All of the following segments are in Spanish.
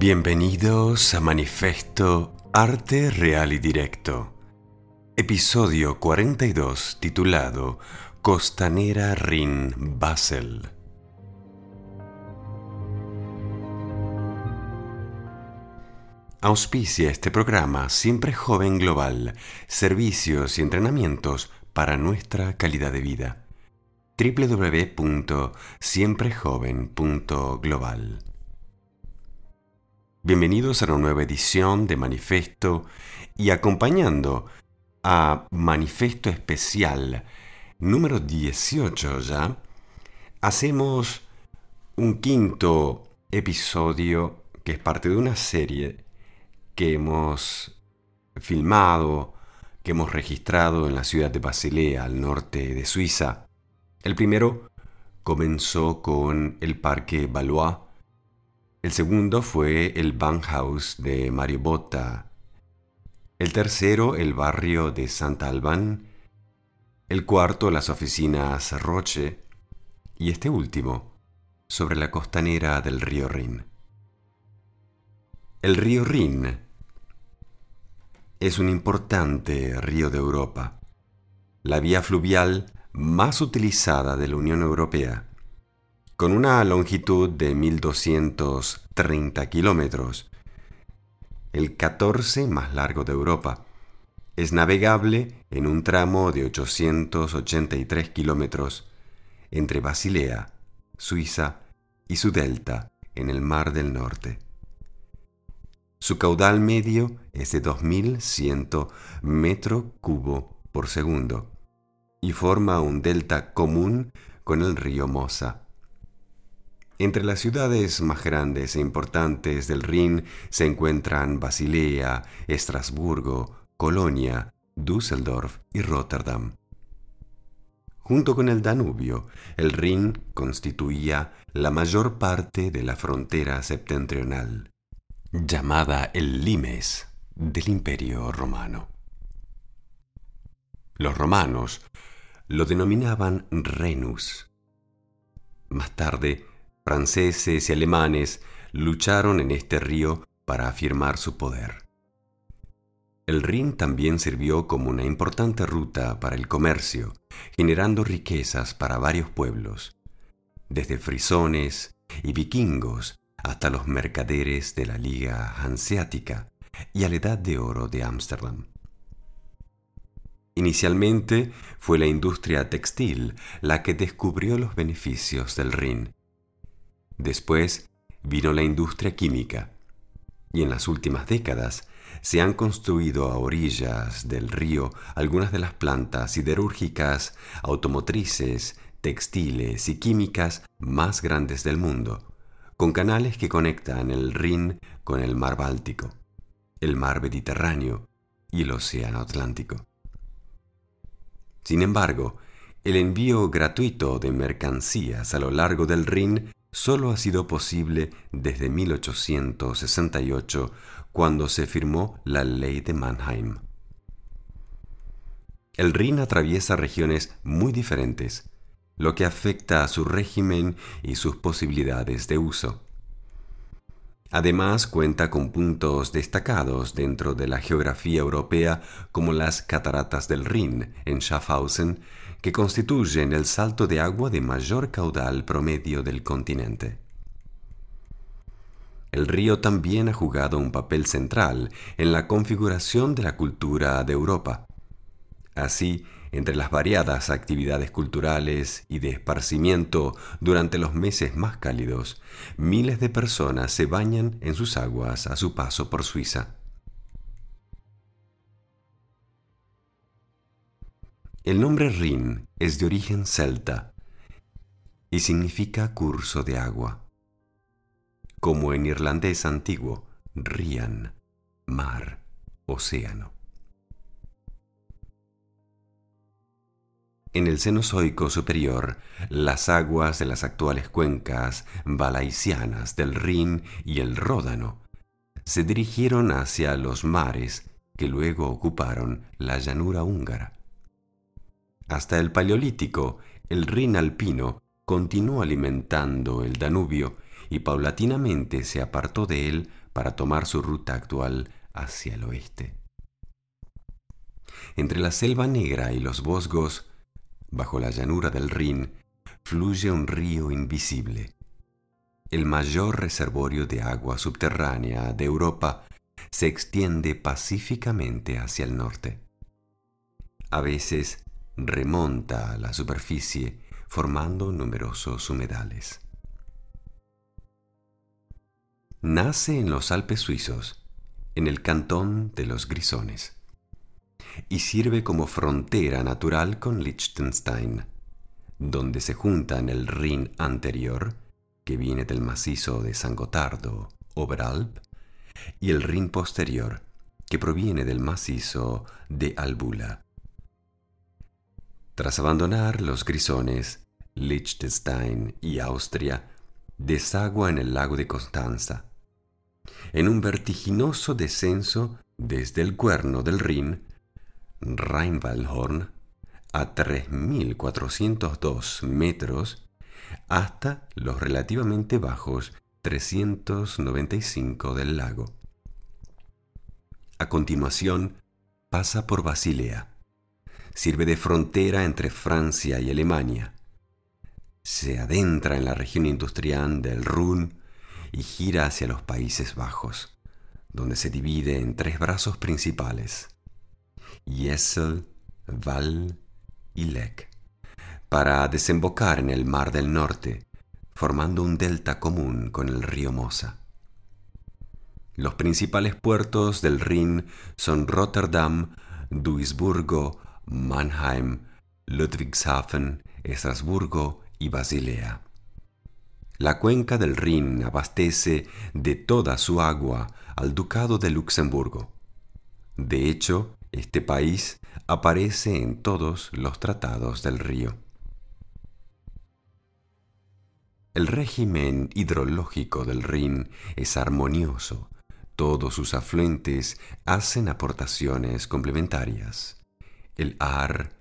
Bienvenidos a Manifesto Arte Real y Directo, episodio 42 titulado Costanera Rin Basel. Auspicia este programa Siempre Joven Global, servicios y entrenamientos para nuestra calidad de vida. www.siemprejoven.global Bienvenidos a una nueva edición de Manifesto y acompañando a Manifesto Especial número 18 ya, hacemos un quinto episodio que es parte de una serie que hemos filmado, que hemos registrado en la ciudad de Basilea, al norte de Suiza. El primero comenzó con el Parque Valois, el segundo fue el Bankhaus de Mario Botta. El tercero, el barrio de Santa Albán. El cuarto, las oficinas Roche. Y este último, sobre la costanera del río Rin. El río Rin es un importante río de Europa, la vía fluvial más utilizada de la Unión Europea con una longitud de 1.230 kilómetros, el 14 más largo de Europa. Es navegable en un tramo de 883 kilómetros entre Basilea, Suiza y su delta en el Mar del Norte. Su caudal medio es de 2.100 metro cubo por segundo y forma un delta común con el río Mosa. Entre las ciudades más grandes e importantes del Rin se encuentran Basilea, Estrasburgo, Colonia, Düsseldorf y Rotterdam. Junto con el Danubio, el Rin constituía la mayor parte de la frontera septentrional, llamada el Limes del Imperio Romano. Los romanos lo denominaban Renus. Más tarde, franceses y alemanes lucharon en este río para afirmar su poder. El Rin también sirvió como una importante ruta para el comercio, generando riquezas para varios pueblos, desde frisones y vikingos hasta los mercaderes de la Liga Hanseática y a la Edad de Oro de Ámsterdam. Inicialmente fue la industria textil la que descubrió los beneficios del Rin Después vino la industria química y en las últimas décadas se han construido a orillas del río algunas de las plantas siderúrgicas, automotrices, textiles y químicas más grandes del mundo, con canales que conectan el Rin con el mar Báltico, el mar Mediterráneo y el Océano Atlántico. Sin embargo, el envío gratuito de mercancías a lo largo del Rin solo ha sido posible desde 1868, cuando se firmó la Ley de Mannheim. El Rin atraviesa regiones muy diferentes, lo que afecta a su régimen y sus posibilidades de uso. Además cuenta con puntos destacados dentro de la geografía europea como las cataratas del Rin en Schaffhausen que constituyen el salto de agua de mayor caudal promedio del continente. El río también ha jugado un papel central en la configuración de la cultura de Europa. Así, entre las variadas actividades culturales y de esparcimiento durante los meses más cálidos, miles de personas se bañan en sus aguas a su paso por Suiza. El nombre Rin es de origen celta y significa curso de agua, como en irlandés antiguo, Rian, mar, océano. En el Cenozoico superior, las aguas de las actuales cuencas balaisianas del Rin y el Ródano se dirigieron hacia los mares que luego ocuparon la llanura húngara. Hasta el Paleolítico, el Rin alpino continuó alimentando el Danubio y paulatinamente se apartó de él para tomar su ruta actual hacia el oeste. Entre la selva negra y los bosgos, bajo la llanura del Rin, fluye un río invisible. El mayor reservorio de agua subterránea de Europa se extiende pacíficamente hacia el norte. A veces remonta a la superficie formando numerosos humedales. Nace en los Alpes suizos, en el cantón de los Grisones, y sirve como frontera natural con Liechtenstein, donde se juntan el Rin anterior, que viene del macizo de San Gotardo, Oberalp, y el Rin posterior, que proviene del macizo de Albula. Tras abandonar los Grisones, Liechtenstein y Austria, desagua en el lago de Constanza. En un vertiginoso descenso desde el cuerno del Rin, Rheinwaldhorn, a 3.402 metros, hasta los relativamente bajos 395 del lago. A continuación, pasa por Basilea sirve de frontera entre Francia y Alemania. Se adentra en la región industrial del Ruhr y gira hacia los Países Bajos, donde se divide en tres brazos principales, Jessel, Val y Lech, para desembocar en el Mar del Norte, formando un delta común con el río Mosa. Los principales puertos del Rin son Rotterdam, Duisburgo, Mannheim, Ludwigshafen, Estrasburgo y Basilea. La cuenca del Rin abastece de toda su agua al Ducado de Luxemburgo. De hecho, este país aparece en todos los tratados del río. El régimen hidrológico del Rin es armonioso. Todos sus afluentes hacen aportaciones complementarias el Ar,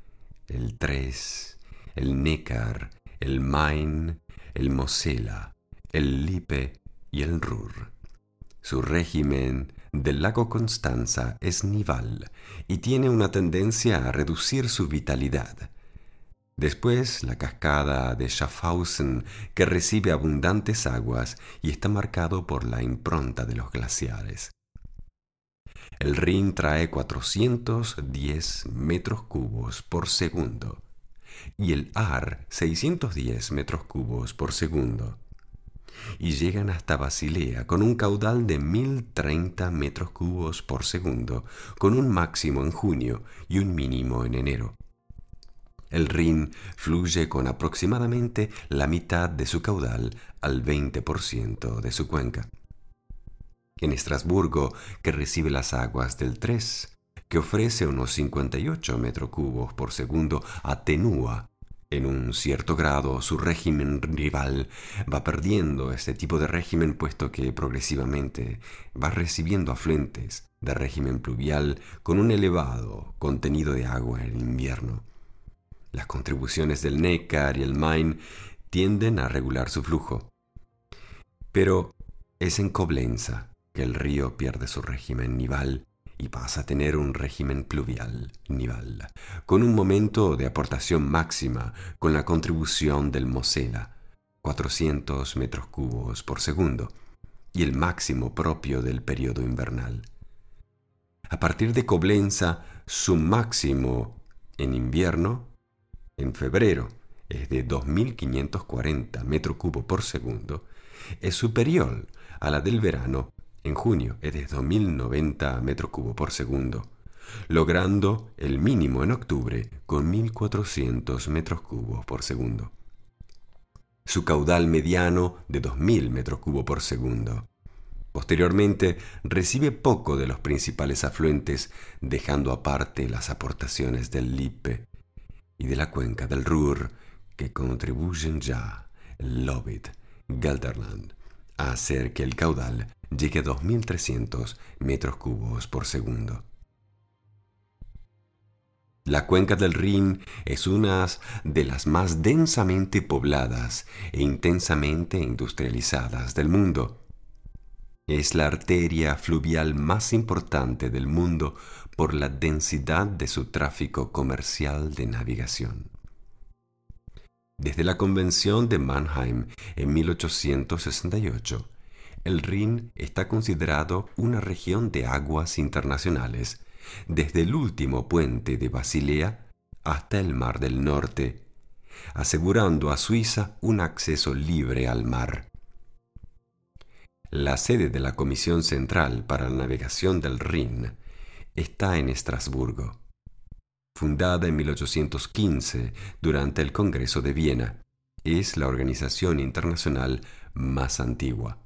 el Tres, el Neckar, el Main, el Mosela, el Lippe y el Ruhr. Su régimen del lago Constanza es nival y tiene una tendencia a reducir su vitalidad. Después la cascada de Schaffhausen, que recibe abundantes aguas y está marcado por la impronta de los glaciares. El Rin trae 410 metros cubos por segundo y el Ar 610 metros cubos por segundo. Y llegan hasta Basilea con un caudal de 1030 metros cubos por segundo, con un máximo en junio y un mínimo en enero. El Rin fluye con aproximadamente la mitad de su caudal al 20% de su cuenca en Estrasburgo, que recibe las aguas del 3, que ofrece unos 58 metros cubos por segundo, atenúa en un cierto grado su régimen rival, va perdiendo este tipo de régimen puesto que progresivamente va recibiendo afluentes de régimen pluvial con un elevado contenido de agua en invierno. Las contribuciones del Neckar y el Main tienden a regular su flujo. Pero es en Coblenza el río pierde su régimen nival y pasa a tener un régimen pluvial nival, con un momento de aportación máxima con la contribución del Mosela, 400 metros cubos por segundo, y el máximo propio del periodo invernal. A partir de Coblenza, su máximo en invierno, en febrero, es de 2.540 metros cubos por segundo, es superior a la del verano en junio es de 2.090 metros cubos por segundo, logrando el mínimo en octubre con 1.400 metros cubos por segundo. Su caudal mediano de 2.000 metros cubos por segundo. Posteriormente recibe poco de los principales afluentes, dejando aparte las aportaciones del Lippe y de la cuenca del Ruhr, que contribuyen ya Lobit, Gelderland, a hacer que el caudal llegue a 2.300 metros cubos por segundo. La cuenca del Rin es una de las más densamente pobladas e intensamente industrializadas del mundo. es la arteria fluvial más importante del mundo por la densidad de su tráfico comercial de navegación. Desde la Convención de Mannheim en 1868, el Rin está considerado una región de aguas internacionales, desde el último puente de Basilea hasta el Mar del Norte, asegurando a Suiza un acceso libre al mar. La sede de la Comisión Central para la Navegación del Rin está en Estrasburgo fundada en 1815 durante el Congreso de Viena. Es la organización internacional más antigua.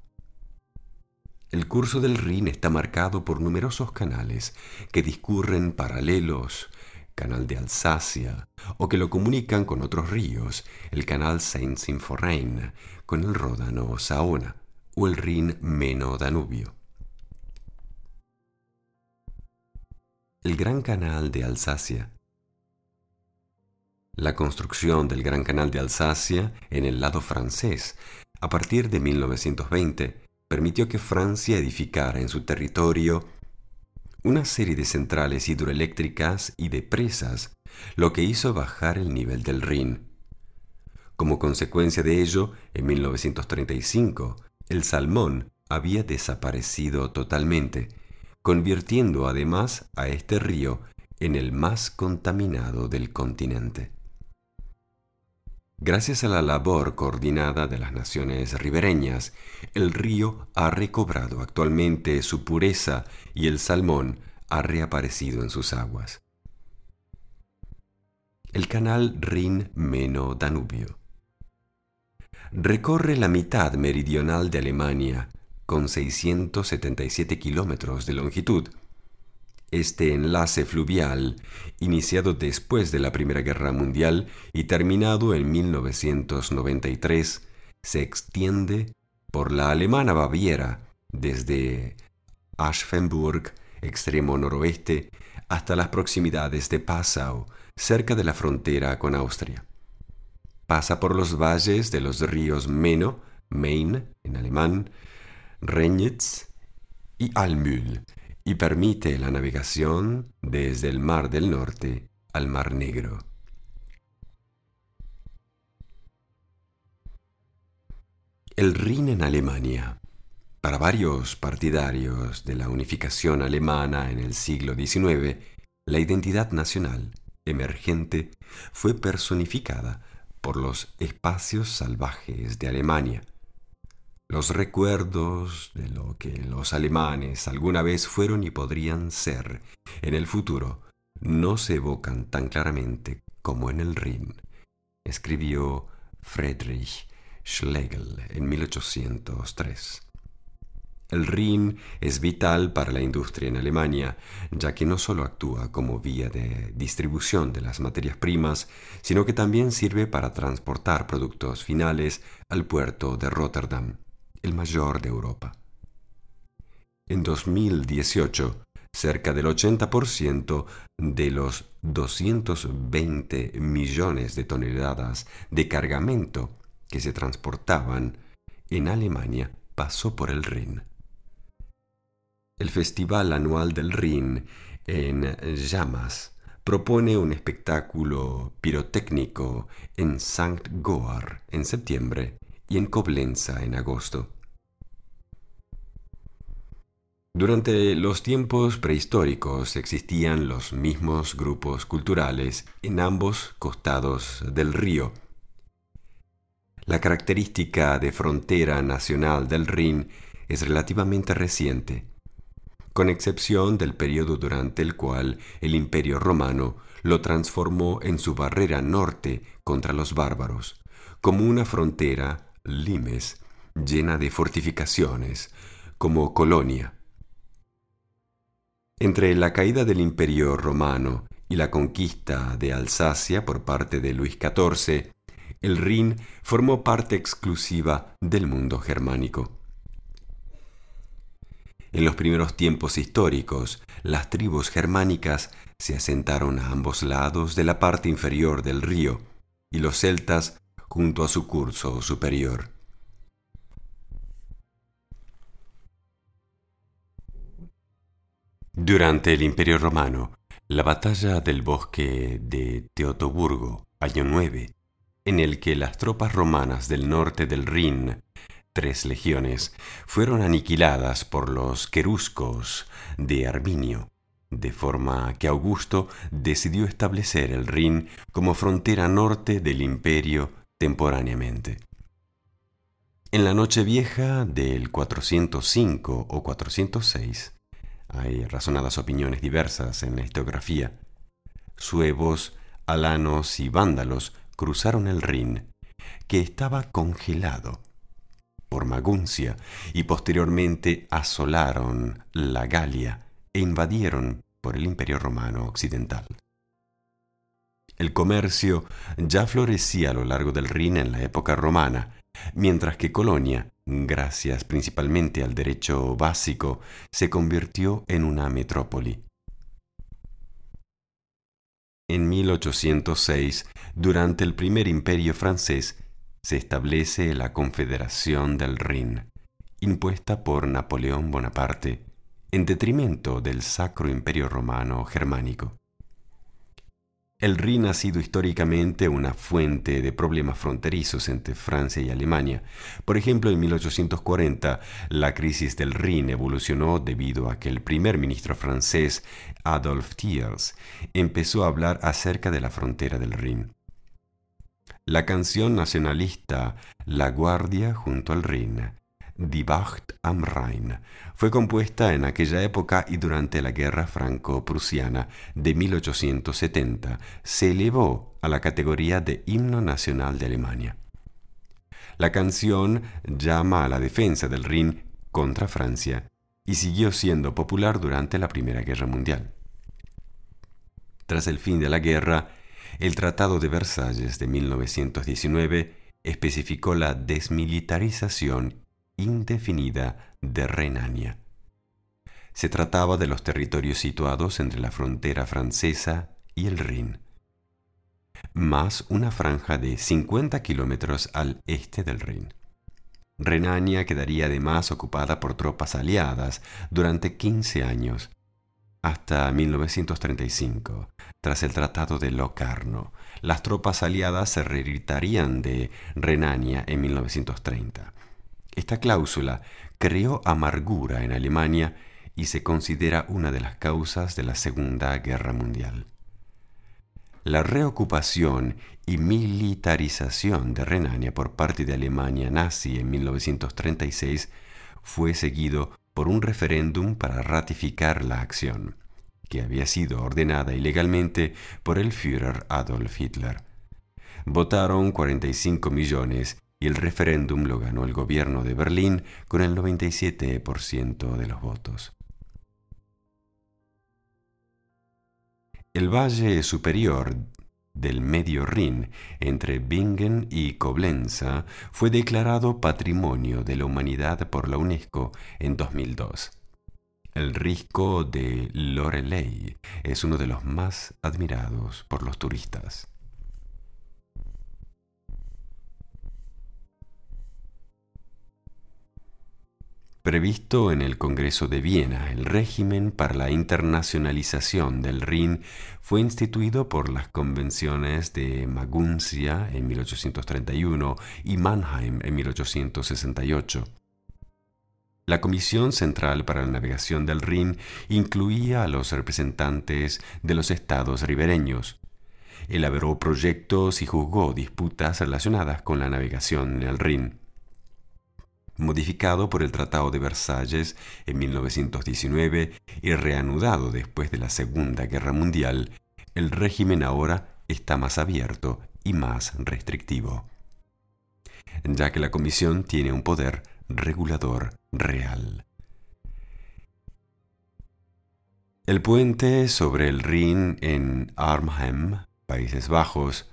El curso del Rin está marcado por numerosos canales que discurren paralelos, canal de Alsacia, o que lo comunican con otros ríos, el canal Saint-Symphorien con el Ródano Saona o el Rin Meno-Danubio. El Gran Canal de Alsacia la construcción del Gran Canal de Alsacia en el lado francés, a partir de 1920, permitió que Francia edificara en su territorio una serie de centrales hidroeléctricas y de presas, lo que hizo bajar el nivel del Rin. Como consecuencia de ello, en 1935, el salmón había desaparecido totalmente, convirtiendo además a este río en el más contaminado del continente. Gracias a la labor coordinada de las naciones ribereñas, el río ha recobrado actualmente su pureza y el salmón ha reaparecido en sus aguas. El canal Rin-Meno-Danubio recorre la mitad meridional de Alemania con 677 kilómetros de longitud este enlace fluvial, iniciado después de la Primera Guerra Mundial y terminado en 1993, se extiende por la alemana Baviera desde Aschenburg, extremo noroeste, hasta las proximidades de Passau, cerca de la frontera con Austria. Pasa por los valles de los ríos Meno, Main en alemán, Regnitz y Almühl, y permite la navegación desde el Mar del Norte al Mar Negro. El Rin en Alemania. Para varios partidarios de la unificación alemana en el siglo XIX, la identidad nacional emergente fue personificada por los espacios salvajes de Alemania, los recuerdos de lo que los alemanes alguna vez fueron y podrían ser en el futuro no se evocan tan claramente como en el Rin, escribió Friedrich Schlegel en 1803. El Rin es vital para la industria en Alemania, ya que no solo actúa como vía de distribución de las materias primas, sino que también sirve para transportar productos finales al puerto de Rotterdam el mayor de Europa. En 2018, cerca del 80% de los 220 millones de toneladas de cargamento que se transportaban en Alemania pasó por el Rin. El Festival Anual del Rin en llamas propone un espectáculo pirotécnico en St. Goar en septiembre y en Coblenza en agosto. Durante los tiempos prehistóricos existían los mismos grupos culturales en ambos costados del río. La característica de frontera nacional del Rin es relativamente reciente, con excepción del periodo durante el cual el imperio romano lo transformó en su barrera norte contra los bárbaros, como una frontera limes, llena de fortificaciones, como colonia. Entre la caída del Imperio romano y la conquista de Alsacia por parte de Luis XIV, el Rin formó parte exclusiva del mundo germánico. En los primeros tiempos históricos, las tribus germánicas se asentaron a ambos lados de la parte inferior del río, y los celtas junto a su curso superior. Durante el Imperio Romano, la batalla del bosque de Teotoburgo, año 9, en el que las tropas romanas del norte del Rin, tres legiones, fueron aniquiladas por los queruscos de Arminio, de forma que Augusto decidió establecer el Rin como frontera norte del imperio temporáneamente. En la noche vieja del 405 o 406, hay razonadas opiniones diversas en la historiografía. Suevos, alanos y vándalos cruzaron el Rin, que estaba congelado por Maguncia, y posteriormente asolaron la Galia e invadieron por el Imperio Romano Occidental. El comercio ya florecía a lo largo del Rin en la época romana, mientras que Colonia gracias principalmente al derecho básico, se convirtió en una metrópoli. En 1806, durante el primer imperio francés, se establece la Confederación del Rin, impuesta por Napoleón Bonaparte, en detrimento del Sacro Imperio Romano Germánico. El Rin ha sido históricamente una fuente de problemas fronterizos entre Francia y Alemania. Por ejemplo, en 1840, la crisis del Rin evolucionó debido a que el primer ministro francés, Adolphe Thiers, empezó a hablar acerca de la frontera del Rin. La canción nacionalista La Guardia junto al Rin Die Wacht am Rhein. Fue compuesta en aquella época y durante la Guerra Franco-Prusiana de 1870 se elevó a la categoría de himno nacional de Alemania. La canción llama a la defensa del Rin contra Francia y siguió siendo popular durante la Primera Guerra Mundial. Tras el fin de la guerra, el Tratado de Versalles de 1919 especificó la desmilitarización indefinida de Renania. Se trataba de los territorios situados entre la frontera francesa y el Rin, más una franja de 50 kilómetros al este del Rin. Renania quedaría además ocupada por tropas aliadas durante 15 años, hasta 1935, tras el Tratado de Locarno. Las tropas aliadas se reiritarían de Renania en 1930. Esta cláusula creó amargura en Alemania y se considera una de las causas de la Segunda Guerra Mundial. La reocupación y militarización de Renania por parte de Alemania nazi en 1936 fue seguido por un referéndum para ratificar la acción, que había sido ordenada ilegalmente por el Führer Adolf Hitler. Votaron 45 millones y el referéndum lo ganó el gobierno de Berlín con el 97% de los votos. El valle superior del Medio Rin, entre Bingen y Coblenza, fue declarado Patrimonio de la Humanidad por la UNESCO en 2002. El risco de Loreley es uno de los más admirados por los turistas. Previsto en el Congreso de Viena, el régimen para la internacionalización del Rin fue instituido por las convenciones de Maguncia en 1831 y Mannheim en 1868. La Comisión Central para la Navegación del Rin incluía a los representantes de los estados ribereños. Elaboró proyectos y juzgó disputas relacionadas con la navegación en el Rin modificado por el Tratado de Versalles en 1919 y reanudado después de la Segunda Guerra Mundial, el régimen ahora está más abierto y más restrictivo, ya que la Comisión tiene un poder regulador real. El puente sobre el Rin en Arnhem, Países Bajos,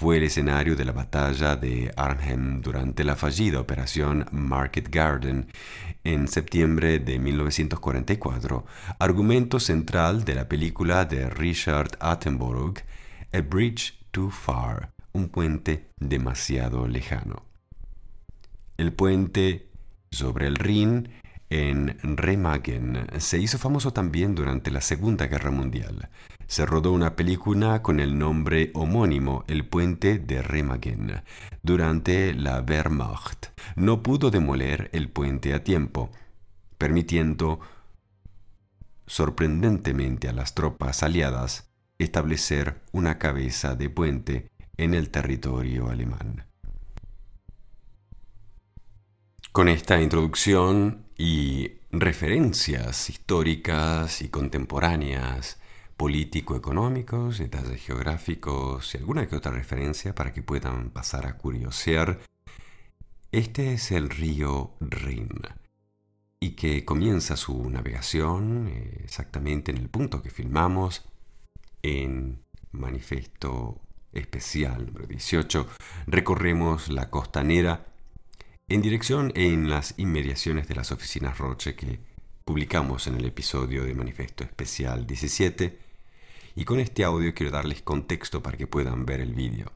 fue el escenario de la batalla de Arnhem durante la fallida operación Market Garden en septiembre de 1944, argumento central de la película de Richard Attenborough, A Bridge Too Far, un puente demasiado lejano. El puente sobre el Rin en Remagen se hizo famoso también durante la Segunda Guerra Mundial. Se rodó una película con el nombre homónimo, El puente de Remagen. Durante la Wehrmacht no pudo demoler el puente a tiempo, permitiendo sorprendentemente a las tropas aliadas establecer una cabeza de puente en el territorio alemán. Con esta introducción y referencias históricas y contemporáneas, político-económicos, detalles geográficos y alguna que otra referencia para que puedan pasar a curiosear, este es el río Rin y que comienza su navegación eh, exactamente en el punto que filmamos en Manifesto Especial número 18. Recorremos la costanera en dirección en las inmediaciones de las oficinas Roche que publicamos en el episodio de Manifesto Especial 17 y con este audio quiero darles contexto para que puedan ver el vídeo.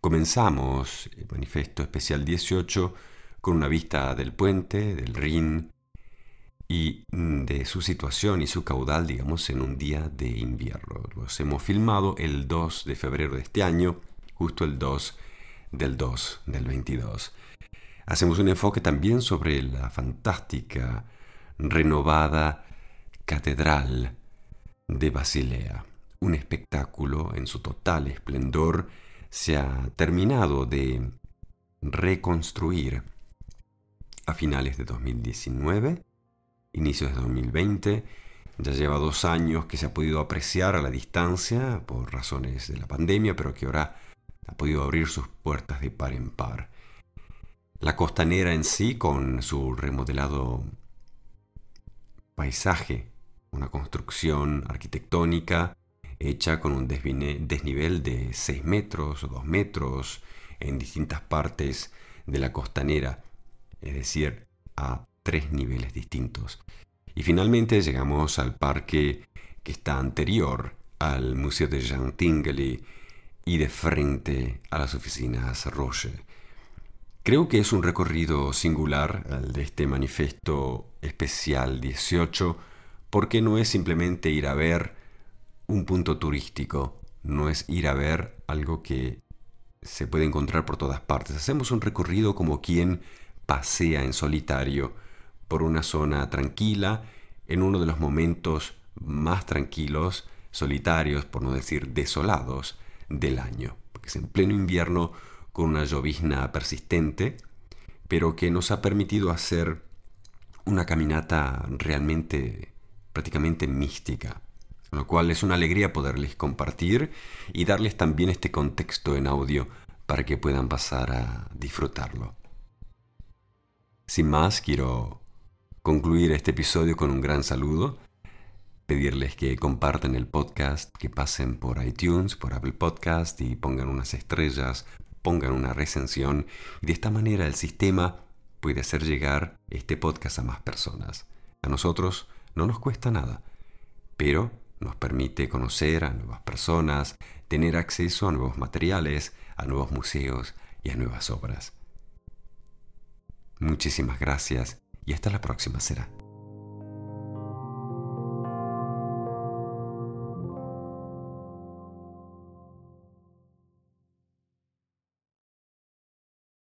Comenzamos el Manifesto Especial 18 con una vista del puente, del Rin y de su situación y su caudal, digamos, en un día de invierno. Los hemos filmado el 2 de febrero de este año, justo el 2 del 2 del 22 hacemos un enfoque también sobre la fantástica, renovada Catedral de Basilea. Un espectáculo en su total esplendor se ha terminado de reconstruir a finales de 2019, inicios de 2020. Ya lleva dos años que se ha podido apreciar a la distancia por razones de la pandemia, pero que ahora ha podido abrir sus puertas de par en par. La costanera en sí, con su remodelado paisaje, una construcción arquitectónica hecha con un desnivel de 6 metros o 2 metros en distintas partes de la costanera, es decir, a tres niveles distintos. Y finalmente llegamos al parque que está anterior al Museo de Jean Tinguely y de frente a las oficinas Roche. Creo que es un recorrido singular el de este manifiesto especial 18 porque no es simplemente ir a ver un punto turístico, no es ir a ver algo que se puede encontrar por todas partes. Hacemos un recorrido como quien pasea en solitario por una zona tranquila en uno de los momentos más tranquilos, solitarios, por no decir desolados, del año. Porque es en pleno invierno con una llovizna persistente, pero que nos ha permitido hacer una caminata realmente prácticamente mística, lo cual es una alegría poderles compartir y darles también este contexto en audio para que puedan pasar a disfrutarlo. Sin más, quiero concluir este episodio con un gran saludo, pedirles que compartan el podcast, que pasen por iTunes, por Apple Podcast y pongan unas estrellas pongan una recensión y de esta manera el sistema puede hacer llegar este podcast a más personas. A nosotros no nos cuesta nada, pero nos permite conocer a nuevas personas, tener acceso a nuevos materiales, a nuevos museos y a nuevas obras. Muchísimas gracias y hasta la próxima será.